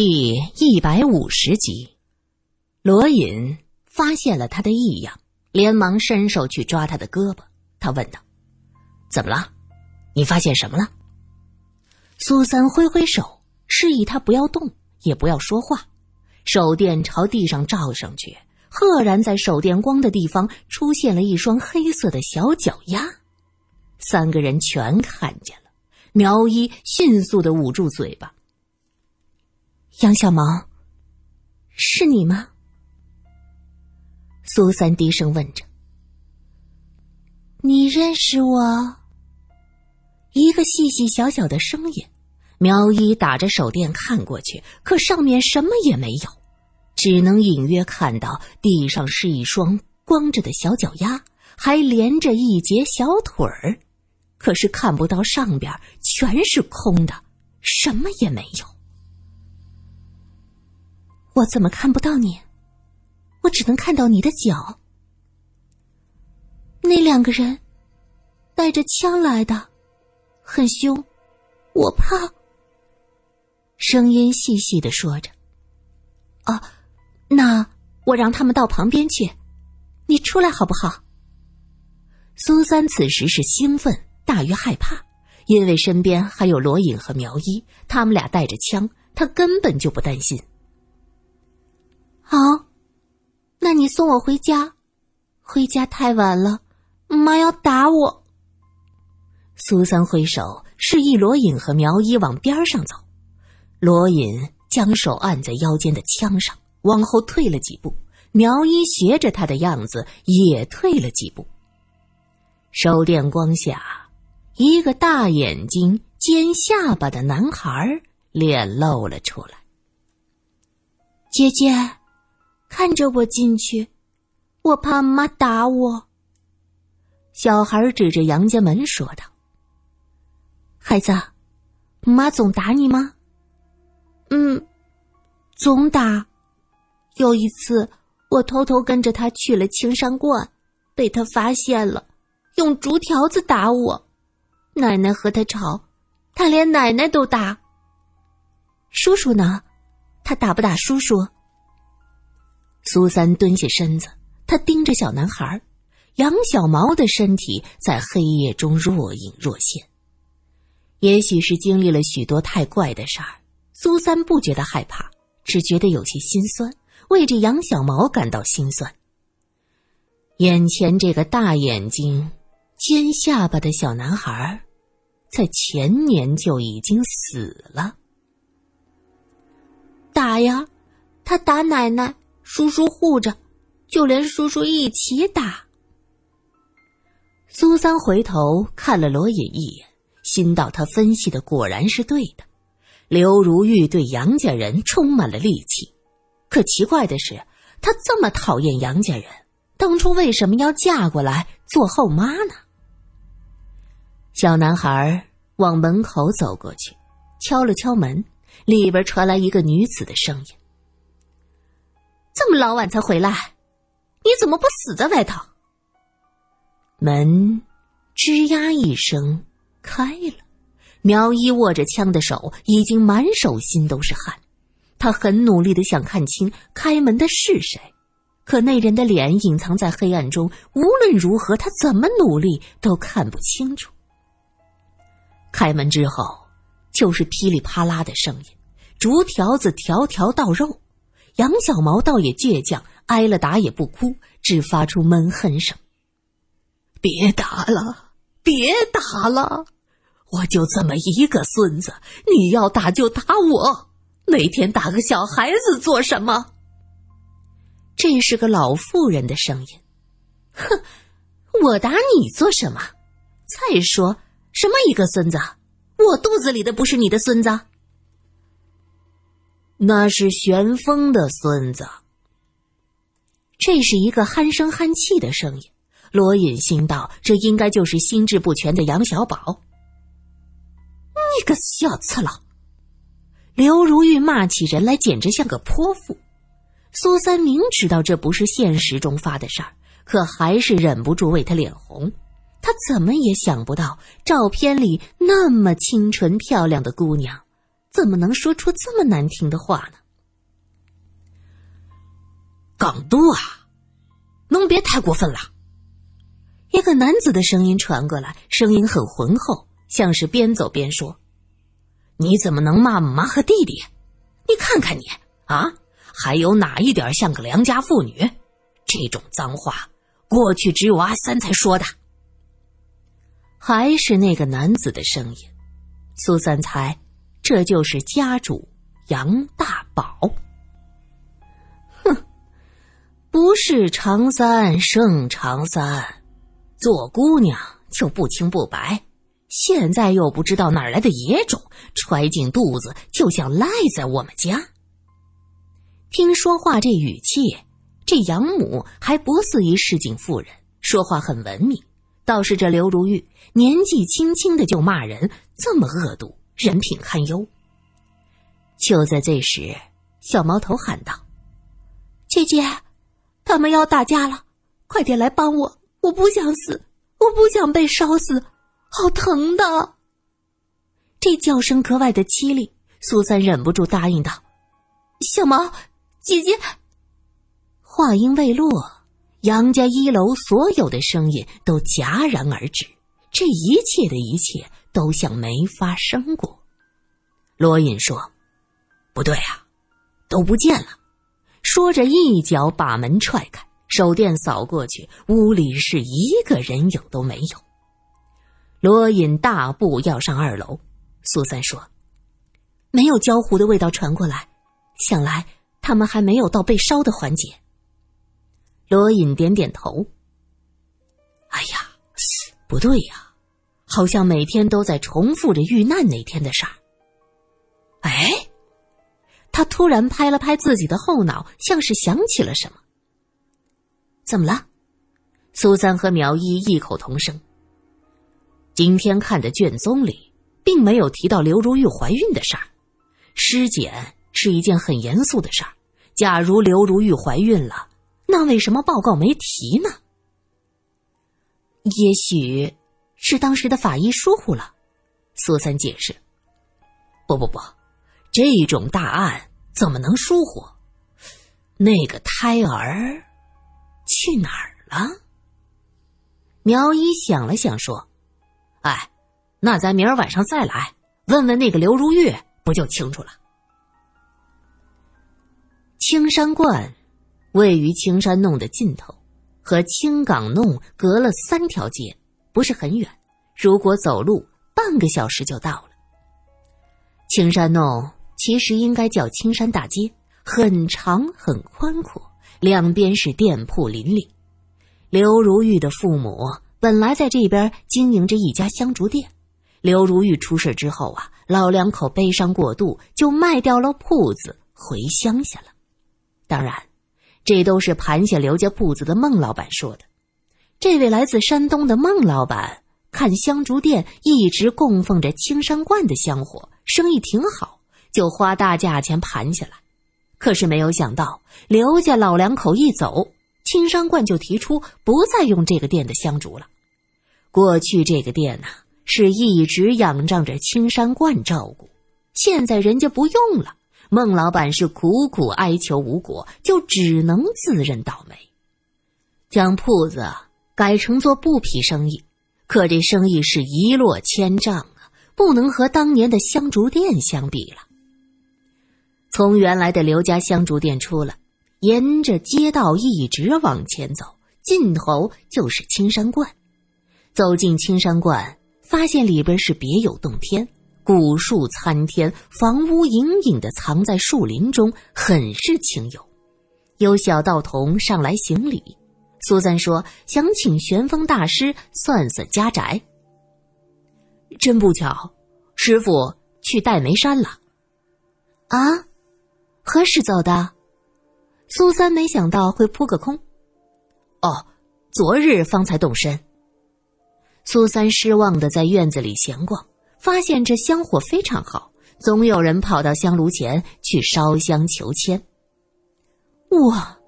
第一百五十集，罗隐发现了他的异样，连忙伸手去抓他的胳膊。他问道：“怎么了？你发现什么了？”苏三挥挥手，示意他不要动，也不要说话。手电朝地上照上去，赫然在手电光的地方出现了一双黑色的小脚丫。三个人全看见了，苗一迅速的捂住嘴巴。杨小毛，是你吗？苏三低声问着。你认识我？一个细细小小的声音。苗一打着手电看过去，可上面什么也没有，只能隐约看到地上是一双光着的小脚丫，还连着一截小腿儿，可是看不到上边全是空的，什么也没有。我怎么看不到你？我只能看到你的脚。那两个人带着枪来的，很凶，我怕。声音细细的说着：“哦，那我让他们到旁边去，你出来好不好？”苏三此时是兴奋大于害怕，因为身边还有罗隐和苗一，他们俩带着枪，他根本就不担心。好，那你送我回家。回家太晚了，妈要打我。苏三挥手示意罗隐和苗一往边上走，罗隐将手按在腰间的枪上，往后退了几步。苗一学着他的样子，也退了几步。手电光下，一个大眼睛、尖下巴的男孩脸露了出来。姐姐。看着我进去，我怕妈打我。小孩指着杨家门说道：“孩子，妈总打你吗？”“嗯，总打。有一次，我偷偷跟着他去了青山观，被他发现了，用竹条子打我。奶奶和他吵，他连奶奶都打。叔叔呢？他打不打叔叔？”苏三蹲下身子，他盯着小男孩杨小毛的身体在黑夜中若隐若现。也许是经历了许多太怪的事儿，苏三不觉得害怕，只觉得有些心酸，为这杨小毛感到心酸。眼前这个大眼睛、尖下巴的小男孩，在前年就已经死了。打呀，他打奶奶。叔叔护着，就连叔叔一起打。苏三回头看了罗隐一眼，心道他分析的果然是对的。刘如玉对杨家人充满了戾气，可奇怪的是，她这么讨厌杨家人，当初为什么要嫁过来做后妈呢？小男孩往门口走过去，敲了敲门，里边传来一个女子的声音。老晚才回来，你怎么不死在外头？门吱呀一声开了，苗一握着枪的手已经满手心都是汗，他很努力的想看清开门的是谁，可那人的脸隐藏在黑暗中，无论如何他怎么努力都看不清楚。开门之后，就是噼里啪啦的声音，竹条子条条到肉。杨小毛倒也倔强，挨了打也不哭，只发出闷哼声：“别打了，别打了！我就这么一个孙子，你要打就打我，每天打个小孩子做什么？”这是个老妇人的声音：“哼，我打你做什么？再说什么一个孙子？我肚子里的不是你的孙子？”那是玄风的孙子。这是一个憨声憨气的声音。罗隐心道：“这应该就是心智不全的杨小宝。”你个小次郎！刘如玉骂起人来简直像个泼妇。苏三明知道这不是现实中发的事儿，可还是忍不住为他脸红。他怎么也想不到，照片里那么清纯漂亮的姑娘。怎么能说出这么难听的话呢？港督啊，能别太过分了。一个男子的声音传过来，声音很浑厚，像是边走边说：“你怎么能骂姆妈和弟弟？你看看你啊，还有哪一点像个良家妇女？这种脏话，过去只有阿三才说的。”还是那个男子的声音，苏三才，这就是家主杨大宝。哼不是长三胜长三，做姑娘就不清不白，现在又不知道哪来的野种，揣进肚子就想赖在我们家。听说话这语气，这养母还不似一市井妇人，说话很文明。倒是这刘如玉年纪轻轻的就骂人，这么恶毒，人品堪忧。就在这时，小毛头喊道：“姐姐。”他们要打架了，快点来帮我！我不想死，我不想被烧死，好疼的。这叫声格外的凄厉，苏三忍不住答应道：“小毛姐姐。”话音未落，杨家一楼所有的声音都戛然而止，这一切的一切都像没发生过。罗隐说：“不对啊，都不见了。”说着，一脚把门踹开，手电扫过去，屋里是一个人影都没有。罗隐大步要上二楼，苏三说：“没有焦糊的味道传过来，想来他们还没有到被烧的环节。”罗隐点点头：“哎呀，不对呀，好像每天都在重复着遇难那天的事儿。”哎。他突然拍了拍自己的后脑，像是想起了什么。怎么了？苏三和苗一异口同声。今天看的卷宗里，并没有提到刘如玉怀孕的事儿。尸检是一件很严肃的事儿。假如刘如玉怀孕了，那为什么报告没提呢？也许是当时的法医疏忽了。苏三解释。不不不，这种大案。怎么能疏忽？那个胎儿去哪儿了？苗一想了想说：“哎，那咱明儿晚上再来问问那个刘如玉，不就清楚了？”青山观位于青山弄的尽头，和青港弄隔了三条街，不是很远。如果走路，半个小时就到了。青山弄。其实应该叫青山大街，很长很宽阔，两边是店铺林立。刘如玉的父母本来在这边经营着一家香烛店，刘如玉出事之后啊，老两口悲伤过度，就卖掉了铺子，回乡下了。当然，这都是盘下刘家铺子的孟老板说的。这位来自山东的孟老板看香烛店一直供奉着青山观的香火，生意挺好。就花大价钱盘下来，可是没有想到刘家老两口一走，青山观就提出不再用这个店的香烛了。过去这个店呐是一直仰仗着青山观照顾，现在人家不用了，孟老板是苦苦哀求无果，就只能自认倒霉，将铺子改成做布匹生意。可这生意是一落千丈啊，不能和当年的香烛店相比了。从原来的刘家香烛店出来，沿着街道一直往前走，尽头就是青山观。走进青山观，发现里边是别有洞天，古树参天，房屋隐隐的藏在树林中，很是清幽。有小道童上来行礼，苏三说想请玄风大师算算家宅。真不巧，师傅去戴眉山了。啊？何时走的？苏三没想到会扑个空。哦，昨日方才动身。苏三失望的在院子里闲逛，发现这香火非常好，总有人跑到香炉前去烧香求签。哇，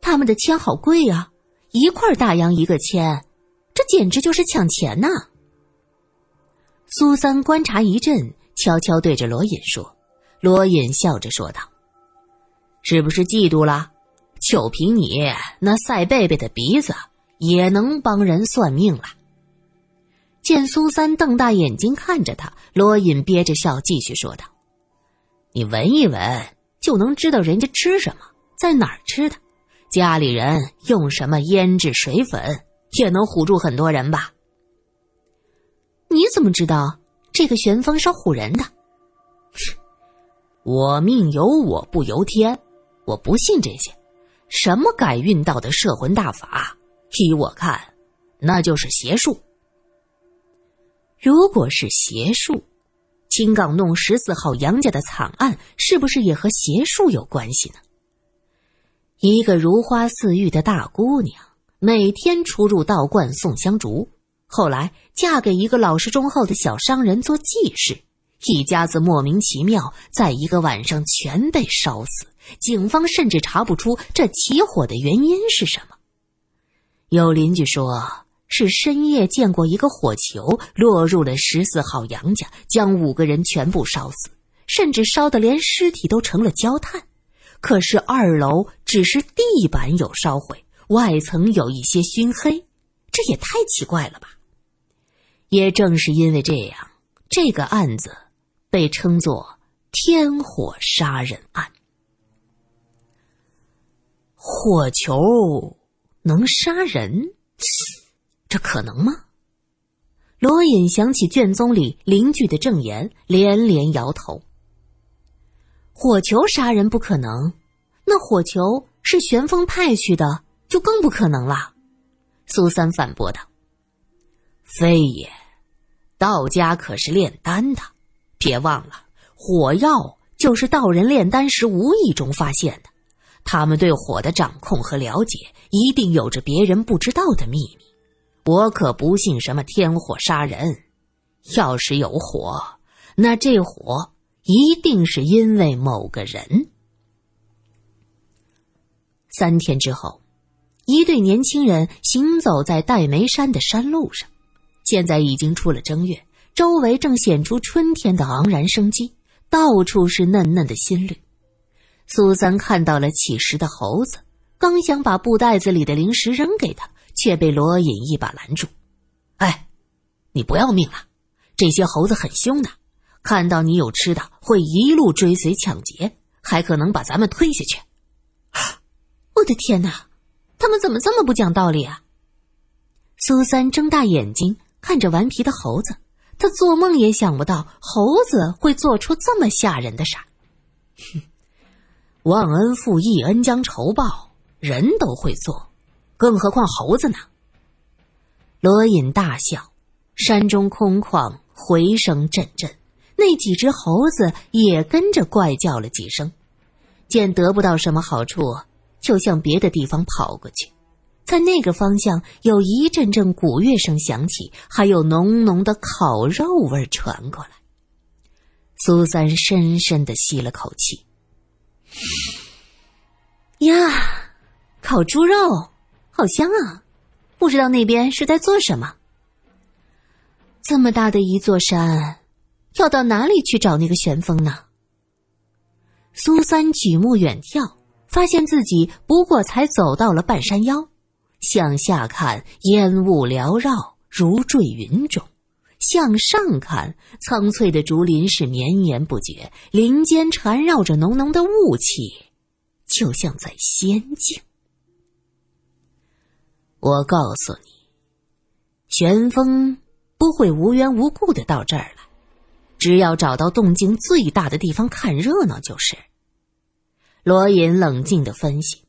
他们的签好贵呀，一块大洋一个签，这简直就是抢钱呐！苏三观察一阵，悄悄对着罗隐说。罗隐笑着说道：“是不是嫉妒了？就凭你那赛贝贝的鼻子，也能帮人算命了？”见苏三瞪大眼睛看着他，罗隐憋着笑继续说道：“你闻一闻，就能知道人家吃什么，在哪儿吃的，家里人用什么腌制水粉，也能唬住很多人吧？”你怎么知道这个旋风是唬人的？我命由我不由天，我不信这些。什么改运道的摄魂大法，依我看，那就是邪术。如果是邪术，青杠弄十四号杨家的惨案，是不是也和邪术有关系呢？一个如花似玉的大姑娘，每天出入道观送香烛，后来嫁给一个老实忠厚的小商人做继室，一家子莫名其妙，在一个晚上全被烧死。警方甚至查不出这起火的原因是什么。有邻居说。是深夜见过一个火球落入了十四号杨家，将五个人全部烧死，甚至烧得连尸体都成了焦炭。可是二楼只是地板有烧毁，外层有一些熏黑，这也太奇怪了吧！也正是因为这样，这个案子被称作“天火杀人案”。火球能杀人？这可能吗？罗隐想起卷宗里邻居的证言，连连摇头。火球杀人不可能，那火球是旋风派去的，就更不可能了。苏三反驳道：“非也，道家可是炼丹的，别忘了，火药就是道人炼丹时无意中发现的。他们对火的掌控和了解，一定有着别人不知道的秘密。”我可不信什么天火杀人，要是有火，那这火一定是因为某个人。三天之后，一对年轻人行走在戴眉山的山路上。现在已经出了正月，周围正显出春天的昂然生机，到处是嫩嫩的新绿。苏三看到了乞食的猴子，刚想把布袋子里的零食扔给他。却被罗隐一把拦住。“哎，你不要命了？这些猴子很凶的，看到你有吃的，会一路追随抢劫，还可能把咱们推下去。”我的天哪，他们怎么这么不讲道理啊？苏三睁大眼睛看着顽皮的猴子，他做梦也想不到猴子会做出这么吓人的事儿。哼，忘恩负义、恩将仇报，人都会做。更何况猴子呢？罗隐大笑，山中空旷，回声阵阵。那几只猴子也跟着怪叫了几声，见得不到什么好处，就向别的地方跑过去。在那个方向，有一阵阵鼓乐声响起，还有浓浓的烤肉味传过来。苏三深深的吸了口气，呀，烤猪肉。好香啊！不知道那边是在做什么。这么大的一座山，要到哪里去找那个旋风呢？苏三举目远眺，发现自己不过才走到了半山腰，向下看烟雾缭绕，如坠云中；向上看，苍翠的竹林是绵延不绝，林间缠绕着浓浓的雾气，就像在仙境。我告诉你，旋风不会无缘无故的到这儿来，只要找到动静最大的地方看热闹就是。罗隐冷静的分析，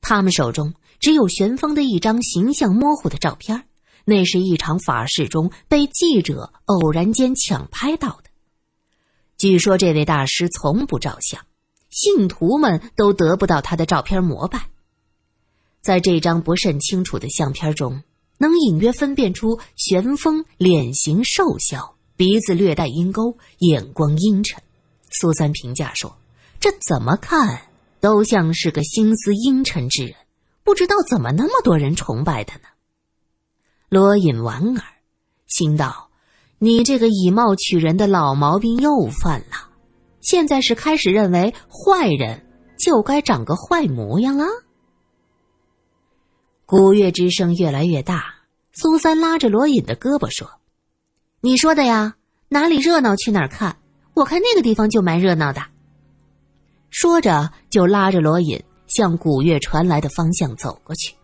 他们手中只有玄风的一张形象模糊的照片，那是一场法事中被记者偶然间抢拍到的。据说这位大师从不照相，信徒们都得不到他的照片膜拜。在这张不甚清楚的相片中，能隐约分辨出玄风脸型瘦小，鼻子略带鹰钩，眼光阴沉。苏三评价说：“这怎么看都像是个心思阴沉之人，不知道怎么那么多人崇拜他呢？”罗隐莞尔，心道：“你这个以貌取人的老毛病又犯了。现在是开始认为坏人就该长个坏模样了。鼓乐之声越来越大，苏三拉着罗隐的胳膊说：“你说的呀，哪里热闹去哪儿看，我看那个地方就蛮热闹的。”说着就拉着罗隐向古乐传来的方向走过去。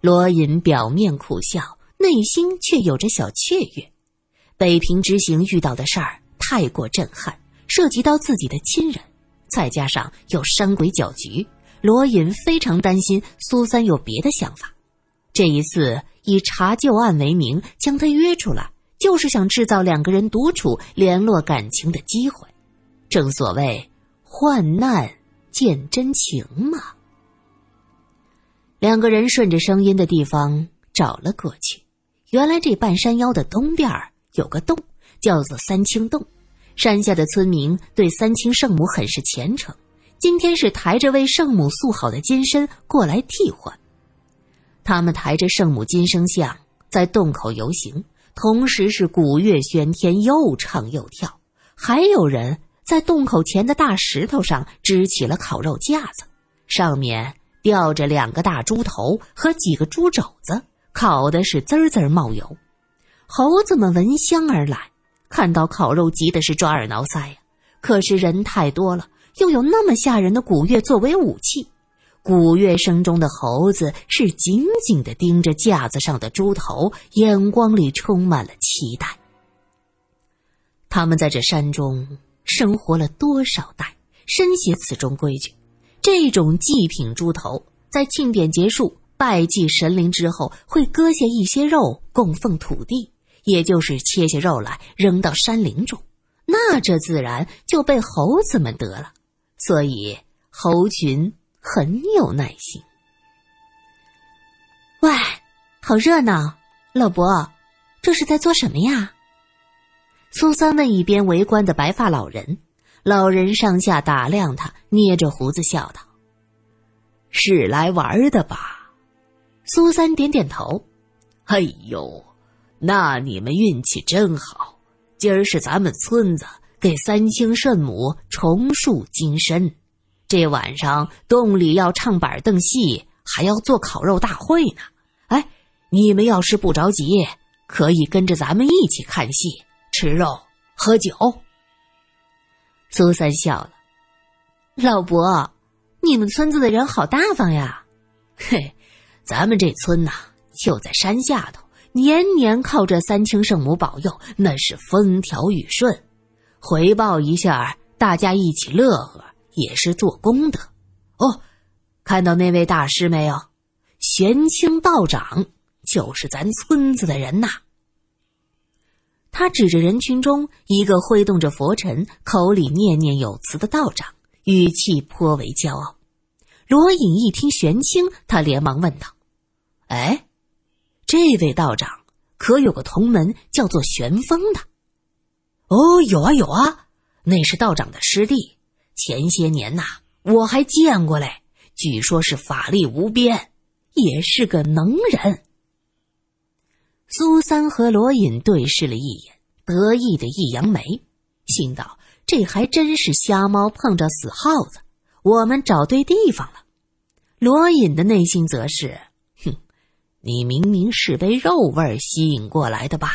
罗隐表面苦笑，内心却有着小雀跃。北平之行遇到的事儿太过震撼，涉及到自己的亲人，再加上有山鬼搅局。罗隐非常担心苏三有别的想法，这一次以查旧案为名将他约出来，就是想制造两个人独处联络感情的机会。正所谓患难见真情嘛。两个人顺着声音的地方找了过去，原来这半山腰的东边有个洞，叫做三清洞。山下的村民对三清圣母很是虔诚。今天是抬着为圣母塑好的金身过来替换，他们抬着圣母金生像在洞口游行，同时是鼓乐喧天，又唱又跳。还有人在洞口前的大石头上支起了烤肉架子，上面吊着两个大猪头和几个猪肘子，烤的是滋滋冒油。猴子们闻香而来，看到烤肉急的是抓耳挠腮呀。可是人太多了。又有那么吓人的鼓乐作为武器，鼓乐声中的猴子是紧紧的盯着架子上的猪头，眼光里充满了期待。他们在这山中生活了多少代，深悉此中规矩。这种祭品猪头，在庆典结束、拜祭神灵之后，会割下一些肉供奉土地，也就是切下肉来扔到山林中，那这自然就被猴子们得了。所以猴群很有耐心。喂，好热闹！老伯，这是在做什么呀？苏三问一边围观的白发老人。老人上下打量他，捏着胡子笑道：“是来玩的吧？”苏三点点头。哎呦，那你们运气真好，今儿是咱们村子。给三清圣母重塑金身，这晚上洞里要唱板凳戏，还要做烤肉大会呢。哎，你们要是不着急，可以跟着咱们一起看戏、吃肉、喝酒。苏三笑了，老伯，你们村子的人好大方呀。嘿，咱们这村呐，就在山下头，年年靠这三清圣母保佑，那是风调雨顺。回报一下，大家一起乐呵，也是做功德。哦，看到那位大师没有？玄清道长就是咱村子的人呐。他指着人群中一个挥动着佛尘、口里念念有词的道长，语气颇为骄傲。罗隐一听玄清，他连忙问道：“哎，这位道长可有个同门叫做玄风的？”哦，有啊有啊，那是道长的师弟。前些年呐，我还见过嘞。据说是法力无边，也是个能人。苏三和罗隐对视了一眼，得意的一扬眉，心道：这还真是瞎猫碰着死耗子，我们找对地方了。罗隐的内心则是：哼，你明明是被肉味吸引过来的吧？